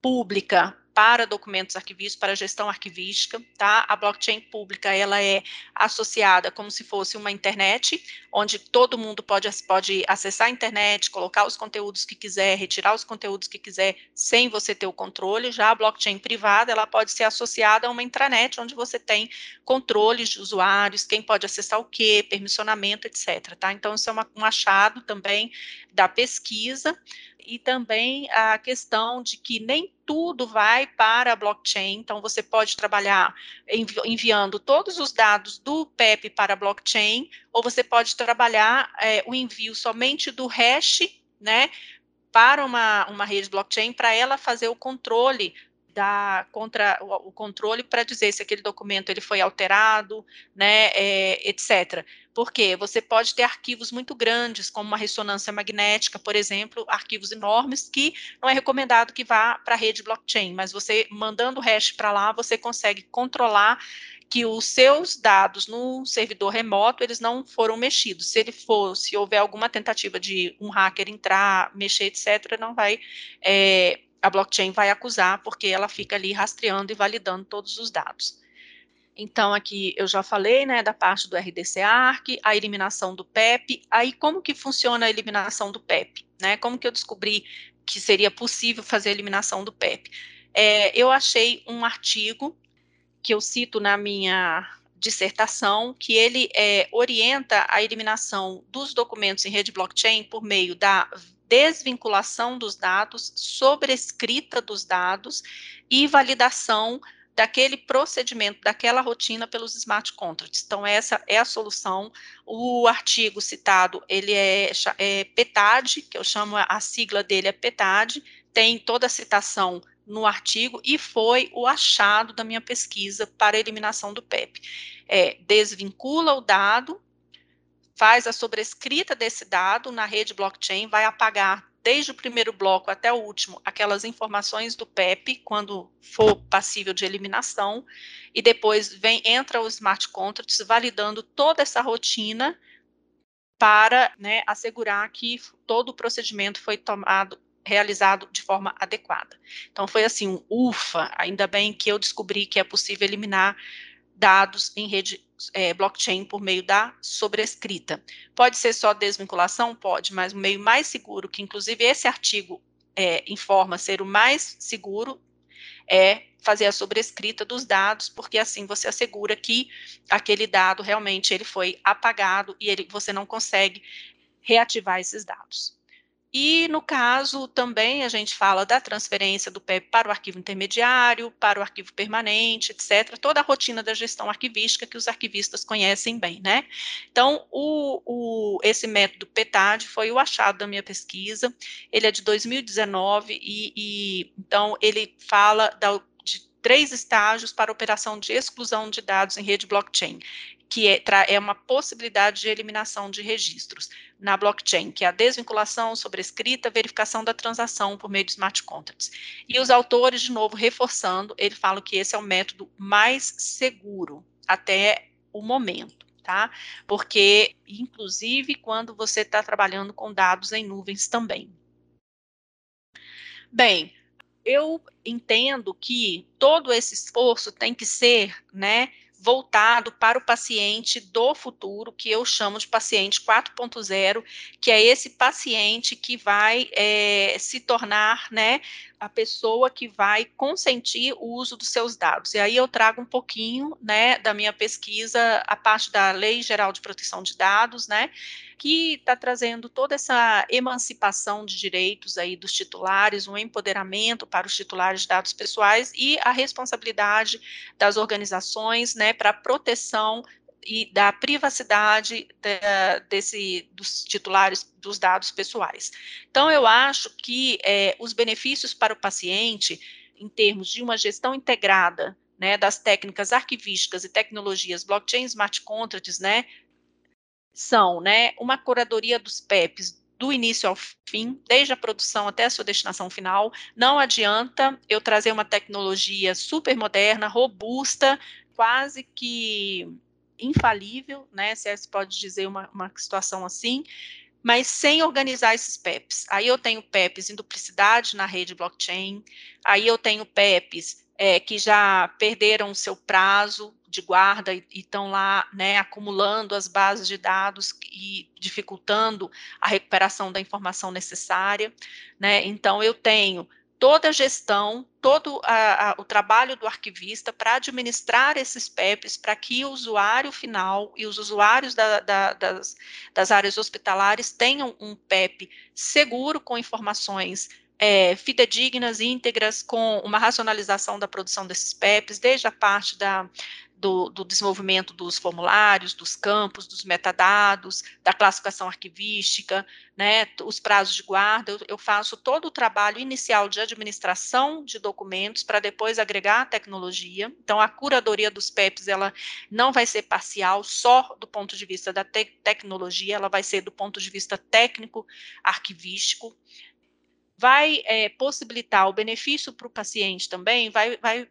pública para documentos arquivísticos, para gestão arquivística, tá? A blockchain pública, ela é associada como se fosse uma internet, onde todo mundo pode, pode acessar a internet, colocar os conteúdos que quiser, retirar os conteúdos que quiser, sem você ter o controle. Já a blockchain privada, ela pode ser associada a uma intranet, onde você tem controles de usuários, quem pode acessar o quê, permissionamento, etc, tá? Então, isso é uma, um achado também da pesquisa, e também a questão de que nem tudo vai para a blockchain, então você pode trabalhar envi enviando todos os dados do PEP para a blockchain, ou você pode trabalhar é, o envio somente do hash, né, para uma, uma rede blockchain, para ela fazer o controle da contra o, controle para dizer se aquele documento ele foi alterado, né, é, etc. Porque você pode ter arquivos muito grandes, como uma ressonância magnética, por exemplo, arquivos enormes que não é recomendado que vá para a rede blockchain, mas você mandando o hash para lá, você consegue controlar que os seus dados no servidor remoto eles não foram mexidos. Se ele for, se houver alguma tentativa de um hacker entrar, mexer, etc., não vai é, a blockchain vai acusar, porque ela fica ali rastreando e validando todos os dados. Então, aqui eu já falei, né, da parte do RDC ARC, a eliminação do PEP, aí como que funciona a eliminação do PEP, né, como que eu descobri que seria possível fazer a eliminação do PEP? É, eu achei um artigo que eu cito na minha dissertação, que ele é, orienta a eliminação dos documentos em rede blockchain por meio da desvinculação dos dados, sobrescrita dos dados e validação daquele procedimento, daquela rotina pelos smart contracts. Então, essa é a solução. O artigo citado, ele é, é PETAD, que eu chamo, a sigla dele é PETAD, tem toda a citação no artigo e foi o achado da minha pesquisa para eliminação do PEP. É, desvincula o dado faz a sobrescrita desse dado na rede blockchain, vai apagar desde o primeiro bloco até o último aquelas informações do PEP, quando for passível de eliminação, e depois vem entra o smart contracts validando toda essa rotina para né, assegurar que todo o procedimento foi tomado realizado de forma adequada. Então foi assim, um ufa, ainda bem que eu descobri que é possível eliminar dados em rede é, blockchain por meio da sobrescrita. Pode ser só desvinculação? Pode, mas o meio mais seguro, que inclusive esse artigo é, informa ser o mais seguro, é fazer a sobrescrita dos dados, porque assim você assegura que aquele dado realmente ele foi apagado e ele, você não consegue reativar esses dados. E no caso também a gente fala da transferência do PEP para o arquivo intermediário, para o arquivo permanente, etc. Toda a rotina da gestão arquivística que os arquivistas conhecem bem, né? Então, o, o, esse método PETAD foi o achado da minha pesquisa. Ele é de 2019 e, e então ele fala da, de três estágios para operação de exclusão de dados em rede blockchain que é, é, uma possibilidade de eliminação de registros na blockchain, que é a desvinculação, sobrescrita, verificação da transação por meio de smart contracts. E os autores, de novo, reforçando, ele fala que esse é o método mais seguro até o momento, tá? Porque, inclusive, quando você está trabalhando com dados em nuvens também. Bem, eu entendo que todo esse esforço tem que ser, né, voltado para o paciente do futuro, que eu chamo de paciente 4.0, que é esse paciente que vai é, se tornar, né, a pessoa que vai consentir o uso dos seus dados. E aí eu trago um pouquinho, né, da minha pesquisa, a parte da Lei Geral de Proteção de Dados, né, que está trazendo toda essa emancipação de direitos aí dos titulares, um empoderamento para os titulares de dados pessoais e a responsabilidade das organizações, né, para a proteção e da privacidade da, desse, dos titulares dos dados pessoais. Então, eu acho que é, os benefícios para o paciente, em termos de uma gestão integrada né, das técnicas arquivísticas e tecnologias blockchain smart contracts, né, são, né, uma curadoria dos PEPs do início ao fim, desde a produção até a sua destinação final. Não adianta eu trazer uma tecnologia super moderna, robusta, quase que infalível, né, se é, se pode dizer uma, uma situação assim, mas sem organizar esses PEPs. Aí eu tenho PEPs em duplicidade na rede blockchain, aí eu tenho PEPs é, que já perderam o seu prazo de guarda e estão lá né, acumulando as bases de dados e dificultando a recuperação da informação necessária. Né? Então, eu tenho toda a gestão, todo a, a, o trabalho do arquivista para administrar esses PEPs, para que o usuário final e os usuários da, da, das, das, áreas hospitalares tenham um PEP seguro, com informações é, fidedignas, íntegras, com uma racionalização da produção desses PEPs, desde a parte da, do, do, desenvolvimento dos formulários, dos campos, dos metadados, da classificação arquivística, né, os prazos de guarda, eu, eu faço todo o trabalho inicial de administração de documentos para depois agregar a tecnologia. Então, a curadoria dos PEPs, ela não vai ser parcial só do ponto de vista da te tecnologia, ela vai ser do ponto de vista técnico, arquivístico, vai é, possibilitar o benefício para o paciente também, vai, vai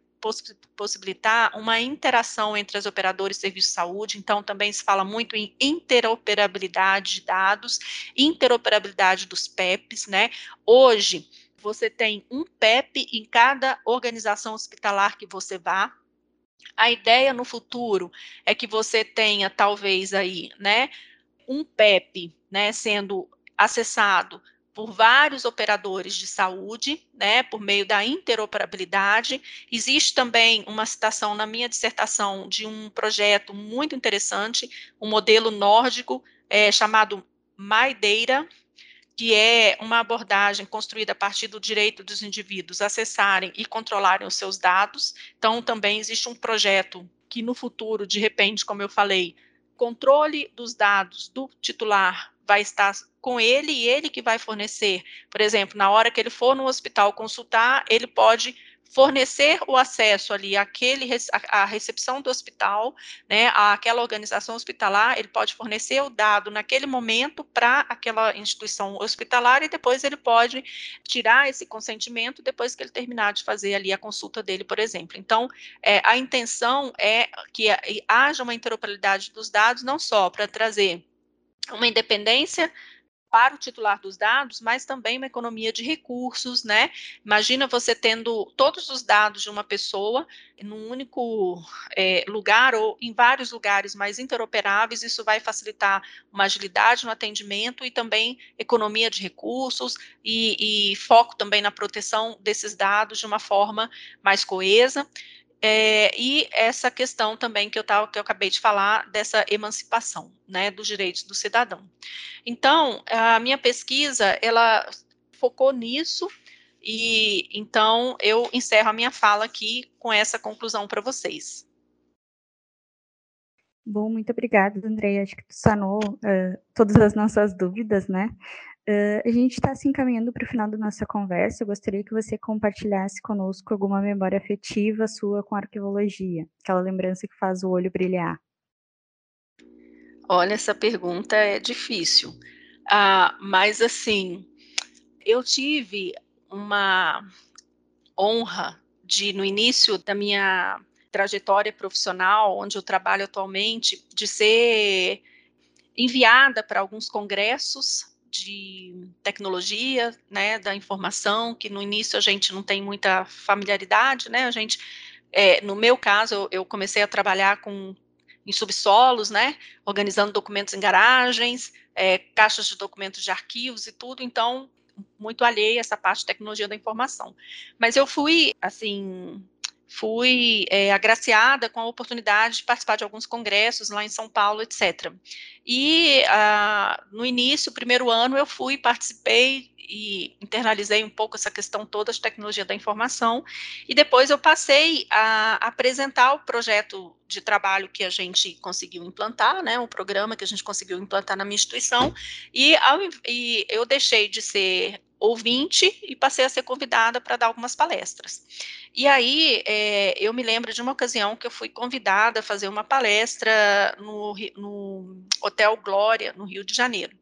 possibilitar uma interação entre as operadoras de serviço de saúde, então também se fala muito em interoperabilidade de dados, interoperabilidade dos PEPs, né? Hoje, você tem um PEP em cada organização hospitalar que você vá, a ideia no futuro é que você tenha talvez aí, né, um PEP, né, sendo acessado por vários operadores de saúde, né, por meio da interoperabilidade. Existe também uma citação na minha dissertação de um projeto muito interessante, um modelo nórdico é, chamado MyData, que é uma abordagem construída a partir do direito dos indivíduos acessarem e controlarem os seus dados. Então, também existe um projeto que no futuro, de repente, como eu falei, controle dos dados do titular vai estar com ele e ele que vai fornecer. Por exemplo, na hora que ele for no hospital consultar, ele pode fornecer o acesso ali àquele, à recepção do hospital, né, àquela organização hospitalar, ele pode fornecer o dado naquele momento para aquela instituição hospitalar e depois ele pode tirar esse consentimento depois que ele terminar de fazer ali a consulta dele, por exemplo. Então, é, a intenção é que haja uma interoperabilidade dos dados, não só para trazer uma independência para o titular dos dados, mas também uma economia de recursos, né? Imagina você tendo todos os dados de uma pessoa num único é, lugar ou em vários lugares mais interoperáveis, isso vai facilitar uma agilidade no atendimento e também economia de recursos e, e foco também na proteção desses dados de uma forma mais coesa. É, e essa questão também que eu, tava, que eu acabei de falar, dessa emancipação né, dos direitos do cidadão. Então, a minha pesquisa, ela focou nisso, e então eu encerro a minha fala aqui com essa conclusão para vocês. Bom, muito obrigada, Andrei. Acho que tu sanou uh, todas as nossas dúvidas, né? Uh, a gente está se encaminhando para o final da nossa conversa. Eu gostaria que você compartilhasse conosco alguma memória afetiva sua com arqueologia, aquela lembrança que faz o olho brilhar. Olha, essa pergunta é difícil, ah, mas assim, eu tive uma honra de, no início da minha trajetória profissional, onde eu trabalho atualmente, de ser enviada para alguns congressos de tecnologia, né, da informação, que no início a gente não tem muita familiaridade, né, a gente, é, no meu caso, eu, comecei a trabalhar com em subsolos, né, organizando documentos em garagens, é, caixas de documentos de arquivos e tudo, então, muito alheia essa parte de tecnologia da informação. Mas eu fui, assim, fui é, agraciada com a oportunidade de participar de alguns congressos lá em São Paulo, etc. E ah, no início, primeiro ano, eu fui, participei e internalizei um pouco essa questão toda de tecnologia da informação, e depois eu passei a apresentar o projeto de trabalho que a gente conseguiu implantar, né, um programa que a gente conseguiu implantar na minha instituição, e, ao, e eu deixei de ser ouvinte e passei a ser convidada para dar algumas palestras. E aí, é, eu me lembro de uma ocasião que eu fui convidada a fazer uma palestra no, no Hotel Glória, no Rio de Janeiro.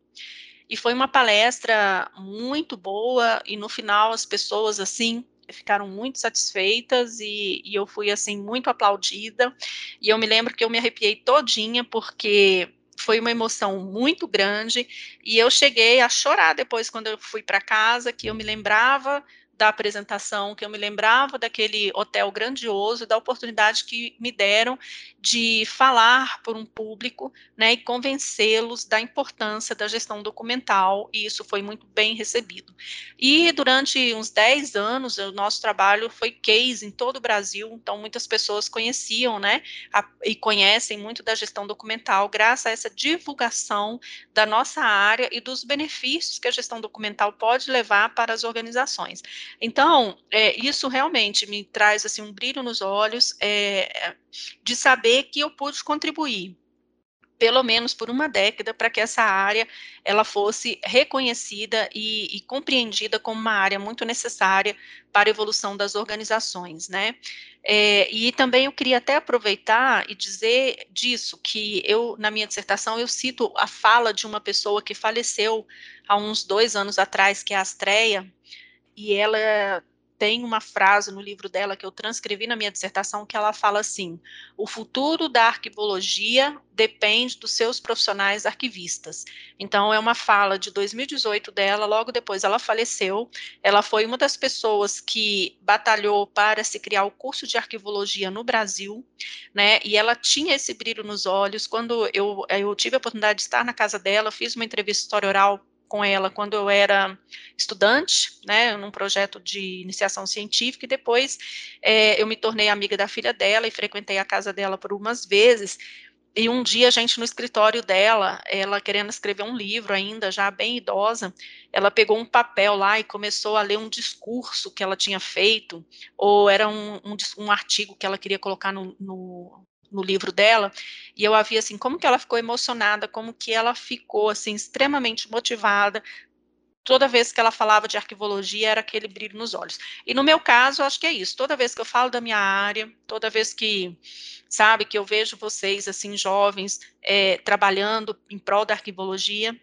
E foi uma palestra muito boa, e no final as pessoas, assim, ficaram muito satisfeitas e, e, eu fui assim muito aplaudida e eu me lembro que eu me arrepiei todinha porque foi uma emoção muito grande e eu cheguei a chorar depois quando eu fui para casa, que eu me lembrava da apresentação, que eu me lembrava daquele hotel grandioso, da oportunidade que me deram de falar por um público, né, e convencê-los da importância da gestão documental, e isso foi muito bem recebido. E durante uns 10 anos, o nosso trabalho foi case em todo o Brasil, então muitas pessoas conheciam, né, a, e conhecem muito da gestão documental, graças a essa divulgação da nossa área e dos benefícios que a gestão documental pode levar para as organizações. Então, é, isso realmente me traz assim um brilho nos olhos é, de saber que eu pude contribuir pelo menos por uma década, para que essa área ela fosse reconhecida e, e, compreendida como uma área muito necessária para a evolução das organizações, né? É, e também eu queria até aproveitar e dizer disso que eu na minha dissertação eu cito a fala de uma pessoa que faleceu há uns dois anos atrás, que é a Astreia, e ela tem uma frase no livro dela que eu transcrevi na minha dissertação que ela fala assim: o futuro da arquivologia depende dos seus profissionais arquivistas. Então é uma fala de 2018 dela, logo depois ela faleceu. Ela foi uma das pessoas que batalhou para se criar o curso de arquivologia no Brasil, né? E ela tinha esse brilho nos olhos. Quando eu, eu tive a oportunidade de estar na casa dela, fiz uma entrevista oral com ela quando eu era estudante, né, num projeto de iniciação científica, e depois é, eu me tornei amiga da filha dela e frequentei a casa dela por umas vezes. E um dia, a gente no escritório dela, ela querendo escrever um livro ainda, já bem idosa, ela pegou um papel lá e começou a ler um discurso que ela tinha feito, ou era um, um, um artigo que ela queria colocar no, no, no livro dela, e eu havia assim, como que ela ficou emocionada, como que ela ficou assim extremamente motivada. Toda vez que ela falava de arquivologia, era aquele brilho nos olhos. E no meu caso, acho que é isso. Toda vez que eu falo da minha área, toda vez que, sabe, que eu vejo vocês, assim, jovens, é, trabalhando em prol da arquivologia,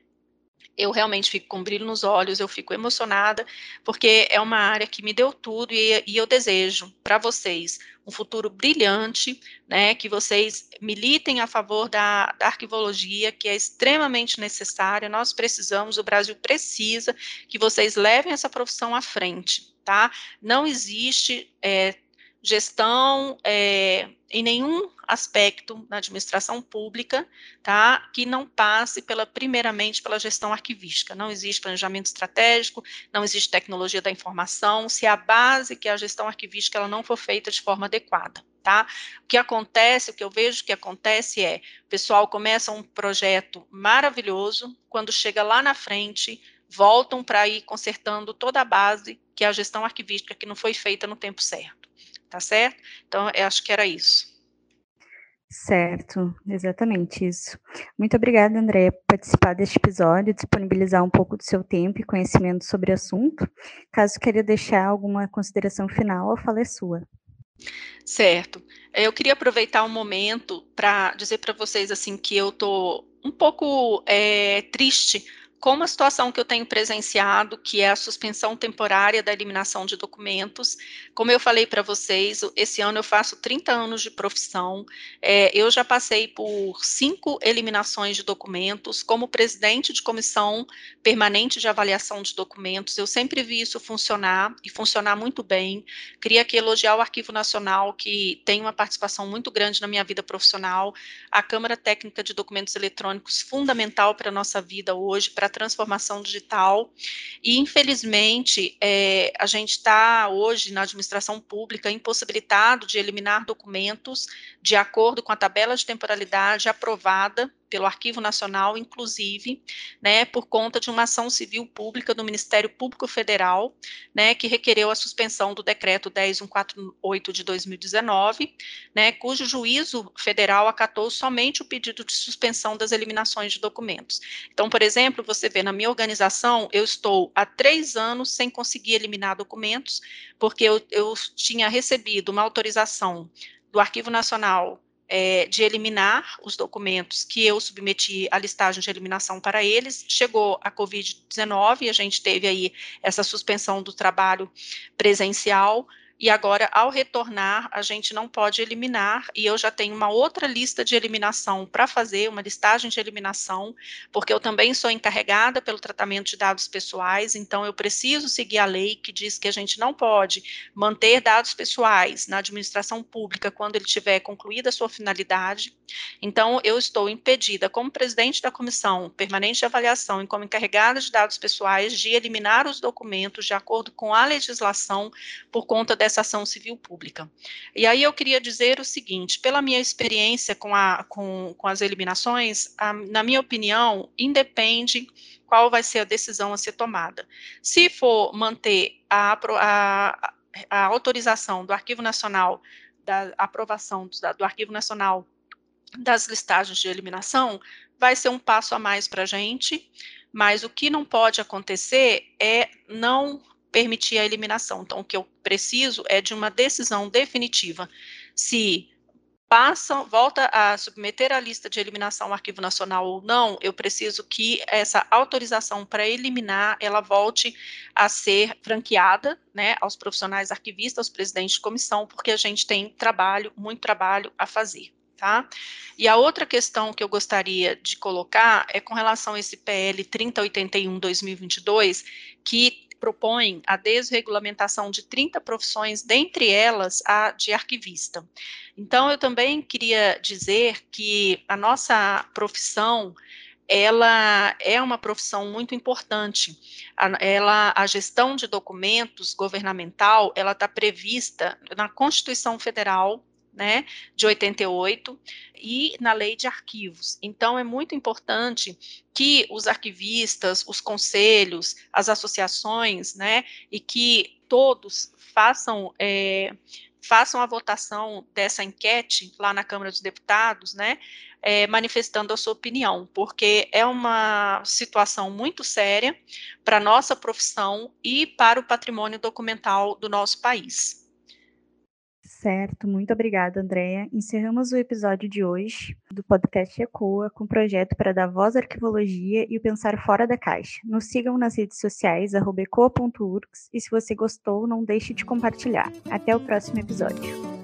eu realmente fico com brilho nos olhos, eu fico emocionada, porque é uma área que me deu tudo e, e eu desejo para vocês um futuro brilhante, né, que vocês militem a favor da, da, arquivologia, que é extremamente necessária, nós precisamos, o Brasil precisa que vocês levem essa profissão à frente, tá? Não existe é, gestão é, em nenhum aspecto na administração pública, tá, que não passe pela primeiramente pela gestão arquivística. Não existe planejamento estratégico, não existe tecnologia da informação, se a base que é a gestão arquivística ela não for feita de forma adequada, tá? O que acontece, o que eu vejo que acontece é, o pessoal começa um projeto maravilhoso, quando chega lá na frente, voltam para ir consertando toda a base que é a gestão arquivística que não foi feita no tempo certo tá certo? Então, eu acho que era isso. Certo, exatamente isso. Muito obrigada, Andréia, por participar deste episódio, disponibilizar um pouco do seu tempo e conhecimento sobre o assunto. Caso queira deixar alguma consideração final, a fala é sua. Certo. Eu queria aproveitar um momento para dizer para vocês assim que eu estou um pouco é, triste com uma situação que eu tenho presenciado, que é a suspensão temporária da eliminação de documentos. Como eu falei para vocês, esse ano eu faço 30 anos de profissão, é, eu já passei por cinco eliminações de documentos, como presidente de comissão permanente de avaliação de documentos, eu sempre vi isso funcionar, e funcionar muito bem. Queria aqui elogiar o Arquivo Nacional, que tem uma participação muito grande na minha vida profissional, a Câmara Técnica de Documentos Eletrônicos, fundamental para a nossa vida hoje, para transformação digital. E, infelizmente, é, a gente está hoje na administração pública impossibilitado de eliminar documentos de acordo com a tabela de temporalidade aprovada pelo Arquivo Nacional, inclusive, né, por conta de uma ação civil pública do Ministério Público Federal, né, que requereu a suspensão do decreto 10148 de 2019, né, cujo juízo federal acatou somente o pedido de suspensão das eliminações de documentos. Então, por exemplo, você vê na minha organização, eu estou há três anos sem conseguir eliminar documentos, porque eu, eu tinha recebido uma autorização do Arquivo Nacional é, de eliminar os documentos que eu submeti à listagem de eliminação para eles. Chegou a Covid-19 e a gente teve aí essa suspensão do trabalho presencial e agora, ao retornar, a gente não pode eliminar, e eu já tenho uma outra lista de eliminação para fazer, uma listagem de eliminação, porque eu também sou encarregada pelo tratamento de dados pessoais, então eu preciso seguir a lei que diz que a gente não pode manter dados pessoais na administração pública quando ele tiver concluída a sua finalidade. Então, eu estou impedida, como presidente da comissão permanente de avaliação e como encarregada de dados pessoais, de eliminar os documentos de acordo com a legislação por conta dessa ação civil pública. E aí eu queria dizer o seguinte, pela minha experiência com, a, com, com as eliminações, a, na minha opinião, independe qual vai ser a decisão a ser tomada. Se for manter a, a, a autorização do Arquivo Nacional, da aprovação do, do Arquivo Nacional das listagens de eliminação, vai ser um passo a mais para a gente, mas o que não pode acontecer é não permitir a eliminação. Então, o que eu preciso é de uma decisão definitiva. Se passa, volta a submeter a lista de eliminação ao Arquivo Nacional ou não, eu preciso que essa autorização para eliminar, ela volte a ser franqueada, né, aos profissionais arquivistas, aos presidentes de comissão, porque a gente tem trabalho, muito trabalho a fazer. Tá? E a outra questão que eu gostaria de colocar é com relação a esse PL 3081-2022, que propõe a desregulamentação de 30 profissões, dentre elas a de arquivista. Então, eu também queria dizer que a nossa profissão ela é uma profissão muito importante. A, ela, a gestão de documentos governamental, ela está prevista na Constituição Federal né, de 88, e na lei de arquivos. Então, é muito importante que os arquivistas, os conselhos, as associações, né, e que todos façam. É, façam a votação dessa enquete lá na Câmara dos Deputados, né, é, manifestando a sua opinião, porque é uma situação muito séria para a nossa profissão e para o patrimônio documental do nosso país. Certo, muito obrigada, Andréia. Encerramos o episódio de hoje do podcast Ecoa com o projeto para dar voz à arquivologia e o pensar fora da caixa. Nos sigam nas redes sociais, ecoa.urgs, e se você gostou, não deixe de compartilhar. Até o próximo episódio.